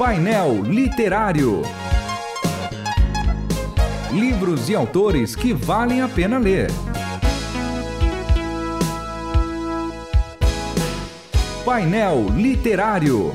Painel Literário. Livros e autores que valem a pena ler. Painel Literário.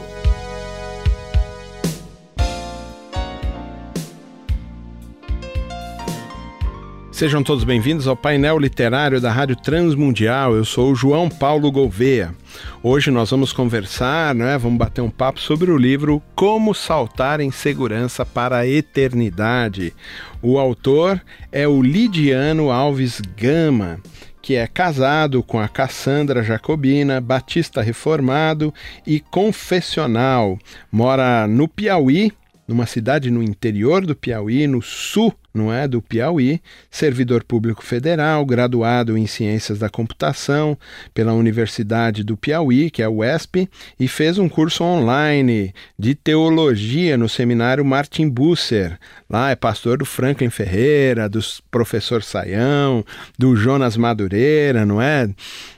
Sejam todos bem-vindos ao painel literário da Rádio Transmundial. Eu sou o João Paulo Gouveia. Hoje nós vamos conversar, né? vamos bater um papo sobre o livro Como Saltar em Segurança para a Eternidade. O autor é o Lidiano Alves Gama que é casado com a Cassandra Jacobina, batista reformado e confessional. Mora no Piauí, numa cidade no interior do Piauí, no sul não é, do Piauí, servidor público federal, graduado em Ciências da Computação pela Universidade do Piauí, que é a UESP, e fez um curso online de teologia no seminário Martin Busser. Lá é pastor do Franklin Ferreira, do professor Saião, do Jonas Madureira, não é?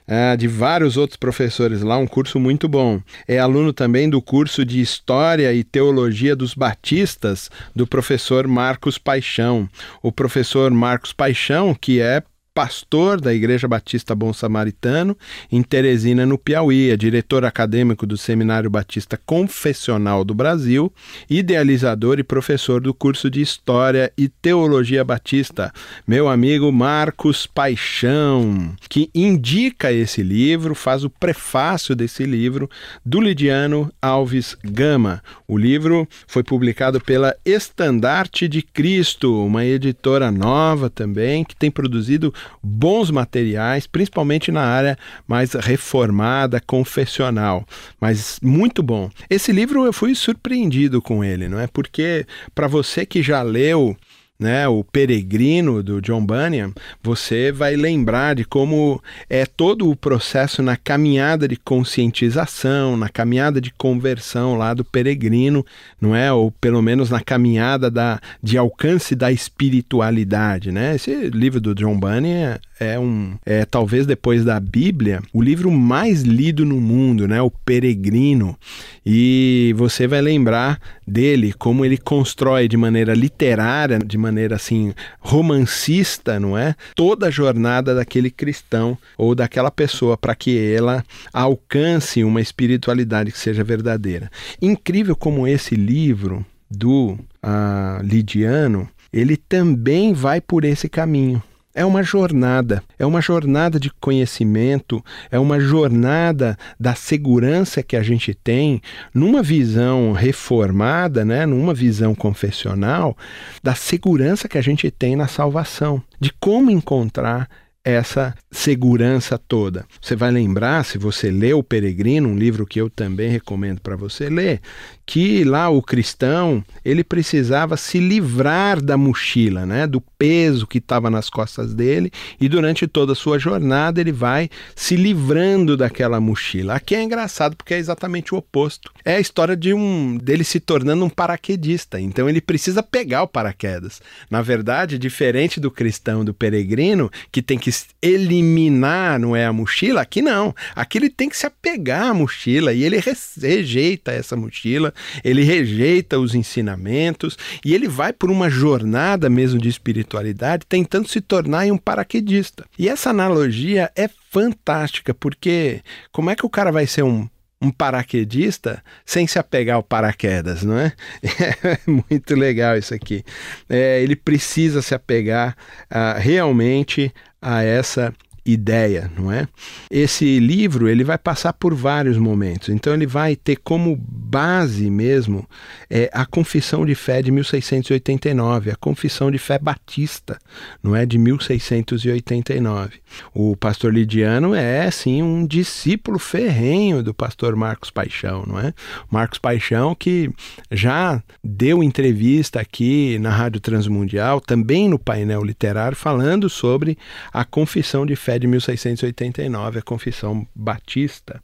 É? de vários outros professores lá, um curso muito bom. É aluno também do curso de História e Teologia dos Batistas, do professor Marcos Paixão o professor Marcos Paixão, que é pastor da Igreja Batista Bom Samaritano, em Teresina, no Piauí, é diretor acadêmico do Seminário Batista Confessional do Brasil, idealizador e professor do curso de História e Teologia Batista. Meu amigo Marcos Paixão, que indica esse livro, faz o prefácio desse livro do Lidiano Alves Gama. O livro foi publicado pela Estandarte de Cristo, uma editora nova também, que tem produzido bons materiais, principalmente na área mais reformada, confessional, mas muito bom. Esse livro eu fui surpreendido com ele, não é? Porque para você que já leu né, o Peregrino do John Bunyan, você vai lembrar de como é todo o processo na caminhada de conscientização, na caminhada de conversão lá do peregrino, não é? Ou pelo menos na caminhada da, de alcance da espiritualidade, né? Esse livro do John Bunyan é um, é talvez depois da Bíblia, o livro mais lido no mundo, né? O Peregrino. E você vai lembrar dele como ele constrói de maneira literária, de maneira assim romancista, não é? Toda a jornada daquele cristão ou daquela pessoa para que ela alcance uma espiritualidade que seja verdadeira. Incrível como esse livro do uh, Lidiano, ele também vai por esse caminho. É uma jornada, é uma jornada de conhecimento, é uma jornada da segurança que a gente tem numa visão reformada, né, numa visão confessional, da segurança que a gente tem na salvação, de como encontrar essa segurança toda. Você vai lembrar, se você lê O Peregrino, um livro que eu também recomendo para você ler, que lá o cristão ele precisava se livrar da mochila, né, do peso que estava nas costas dele, e durante toda a sua jornada ele vai se livrando daquela mochila. Aqui é engraçado porque é exatamente o oposto. É a história de um dele se tornando um paraquedista. Então ele precisa pegar o paraquedas. Na verdade, diferente do cristão do peregrino que tem que eliminar, não é a mochila, aqui não. Aqui ele tem que se apegar à mochila e ele rejeita essa mochila ele rejeita os ensinamentos e ele vai por uma jornada mesmo de espiritualidade, tentando se tornar um paraquedista. E essa analogia é fantástica, porque como é que o cara vai ser um um paraquedista sem se apegar ao paraquedas, não é? É muito legal isso aqui. É, ele precisa se apegar uh, realmente a essa ideia, não é? Esse livro ele vai passar por vários momentos, então ele vai ter como base mesmo é, a Confissão de Fé de 1689, a Confissão de Fé Batista, não é de 1689. O pastor Lidiano é sim um discípulo ferrenho do pastor Marcos Paixão, não é? Marcos Paixão que já deu entrevista aqui na Rádio Transmundial, também no painel literário, falando sobre a Confissão de Fé de 1689, a Confissão Batista.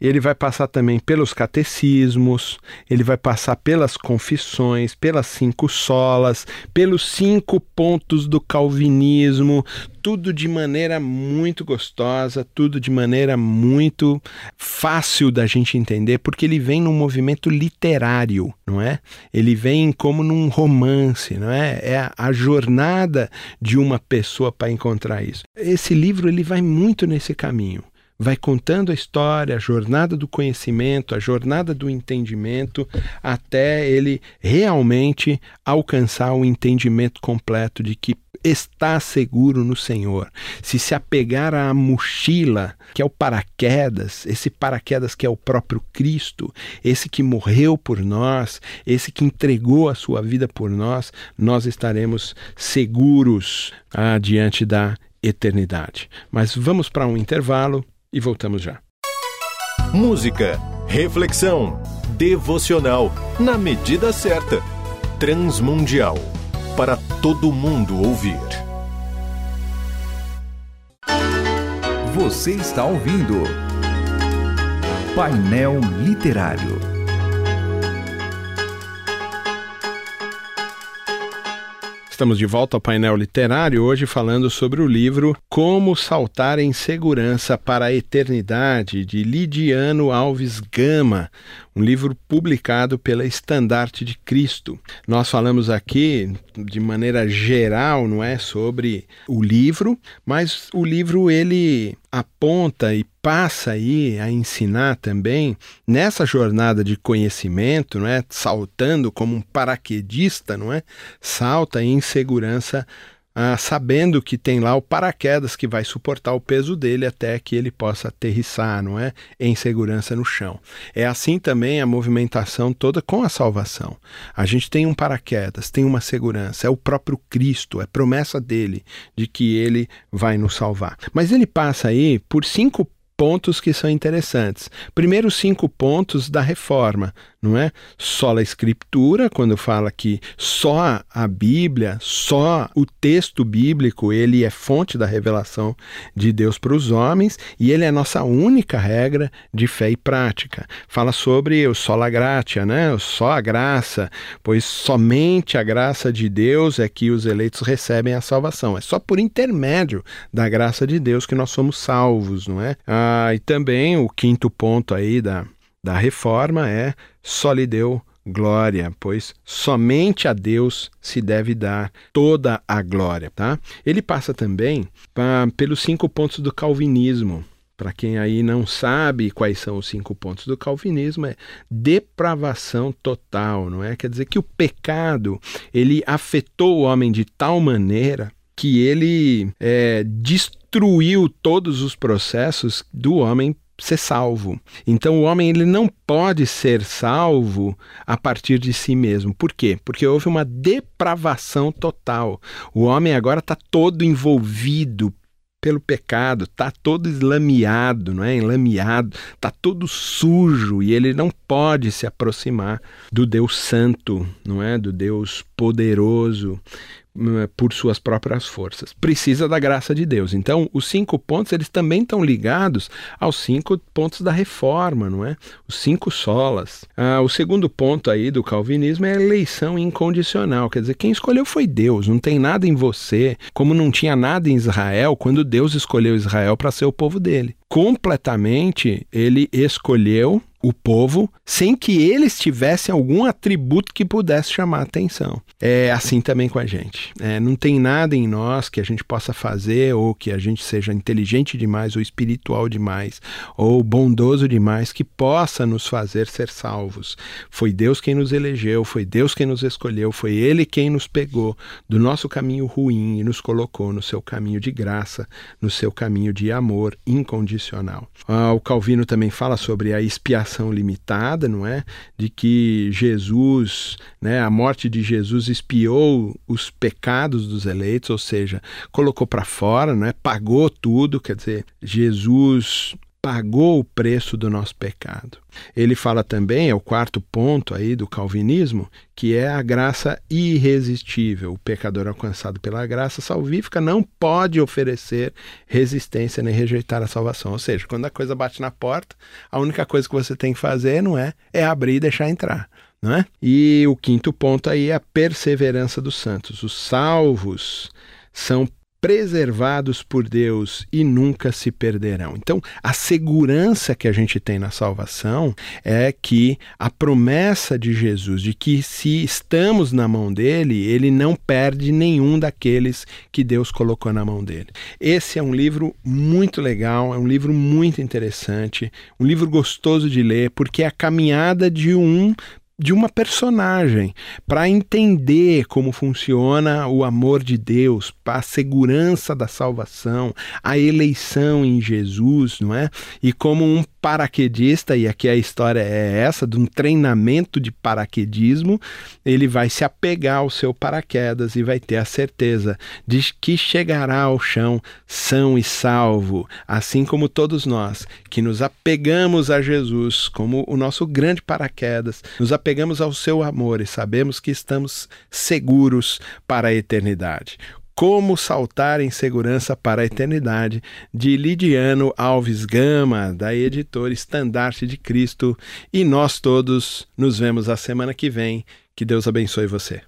Ele vai passar também pelos catecismos, ele vai passar pelas confissões, pelas cinco solas, pelos cinco pontos do calvinismo, tudo de maneira muito gostosa, tudo de maneira muito fácil da gente entender, porque ele vem num movimento literário, não é? Ele vem como num romance, não é? É a jornada de uma pessoa para encontrar isso. Esse livro ele vai muito nesse caminho vai contando a história, a jornada do conhecimento, a jornada do entendimento, até ele realmente alcançar o entendimento completo de que está seguro no Senhor. Se se apegar à mochila, que é o paraquedas, esse paraquedas que é o próprio Cristo, esse que morreu por nós, esse que entregou a sua vida por nós, nós estaremos seguros ah, diante da eternidade. Mas vamos para um intervalo e voltamos já. Música, reflexão, devocional, na medida certa. Transmundial para todo mundo ouvir. Você está ouvindo Painel Literário. Estamos de volta ao painel literário, hoje falando sobre o livro Como Saltar em Segurança para a Eternidade, de Lidiano Alves Gama, um livro publicado pela Estandarte de Cristo. Nós falamos aqui de maneira geral, não é, sobre o livro, mas o livro ele aponta e passa aí a ensinar também nessa jornada de conhecimento, não é, saltando como um paraquedista, não é? Salta em segurança ah, sabendo que tem lá o paraquedas que vai suportar o peso dele até que ele possa aterrissar, não é? Em segurança no chão. É assim também a movimentação toda com a salvação. A gente tem um paraquedas, tem uma segurança, é o próprio Cristo, é promessa dele de que ele vai nos salvar. Mas ele passa aí por cinco pontos que são interessantes. Primeiro, cinco pontos da reforma, não é? Só a escritura, quando fala que só a Bíblia, só o texto bíblico, ele é fonte da revelação de Deus para os homens e ele é a nossa única regra de fé e prática. Fala sobre o sola gratia, né? Só a graça, pois somente a graça de Deus é que os eleitos recebem a salvação. É só por intermédio da graça de Deus que nós somos salvos, não é? Ah, e também o quinto ponto aí da da reforma é só lhe deu glória, pois somente a Deus se deve dar toda a glória, tá? Ele passa também pra, pelos cinco pontos do calvinismo. Para quem aí não sabe quais são os cinco pontos do calvinismo, é depravação total, não é? Quer dizer que o pecado ele afetou o homem de tal maneira que ele é, destruiu todos os processos do homem ser salvo. Então o homem ele não pode ser salvo a partir de si mesmo. Por quê? Porque houve uma depravação total. O homem agora está todo envolvido pelo pecado, está todo eslameado, não é? Enlameado, está todo sujo e ele não pode se aproximar do Deus Santo, não é? Do Deus poderoso. Hum, por suas próprias forças. Precisa da graça de Deus. Então, os cinco pontos, eles também estão ligados aos cinco pontos da reforma, não é? Os cinco solas. Ah, o segundo ponto aí do calvinismo é a eleição incondicional. Quer dizer, quem escolheu foi Deus. Não tem nada em você, como não tinha nada em Israel quando Deus escolheu Israel para ser o povo dele. Completamente, ele escolheu o povo sem que eles tivessem algum atributo que pudesse chamar atenção. É assim também com a gente. É, não tem nada em nós que a gente possa fazer ou que a gente seja inteligente demais ou espiritual demais ou bondoso demais que possa nos fazer ser salvos. Foi Deus quem nos elegeu, foi Deus quem nos escolheu, foi Ele quem nos pegou do nosso caminho ruim e nos colocou no seu caminho de graça, no seu caminho de amor incondicional. Ah, o Calvino também fala sobre a expiação limitada, não é? De que Jesus, né, a morte de Jesus expiou os pecados dos eleitos, ou seja, colocou para fora, não é? Pagou tudo, quer dizer, Jesus pagou o preço do nosso pecado. Ele fala também, é o quarto ponto aí do calvinismo, que é a graça irresistível. O pecador alcançado pela graça salvífica não pode oferecer resistência nem rejeitar a salvação. Ou seja, quando a coisa bate na porta, a única coisa que você tem que fazer não é é abrir e deixar entrar. Não é? E o quinto ponto aí é a perseverança dos santos. Os salvos são preservados por Deus e nunca se perderão. Então, a segurança que a gente tem na salvação é que a promessa de Jesus de que se estamos na mão dele, ele não perde nenhum daqueles que Deus colocou na mão dele. Esse é um livro muito legal, é um livro muito interessante, um livro gostoso de ler, porque é a caminhada de um de uma personagem para entender como funciona o amor de Deus, a segurança da salvação, a eleição em Jesus, não é? E como um paraquedista, e aqui a história é essa, de um treinamento de paraquedismo, ele vai se apegar ao seu paraquedas e vai ter a certeza de que chegará ao chão são e salvo, assim como todos nós que nos apegamos a Jesus como o nosso grande paraquedas, nos apegamos ao seu amor e sabemos que estamos seguros para a eternidade. Como Saltar em Segurança para a Eternidade, de Lidiano Alves Gama, da editora Estandarte de Cristo. E nós todos nos vemos a semana que vem. Que Deus abençoe você.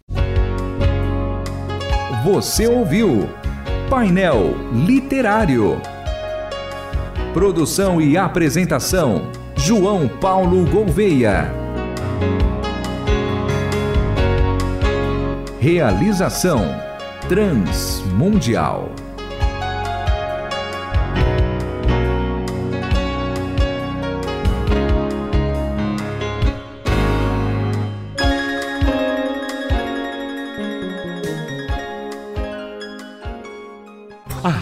Você ouviu Painel Literário. Produção e apresentação: João Paulo Gouveia. Realização Transmundial.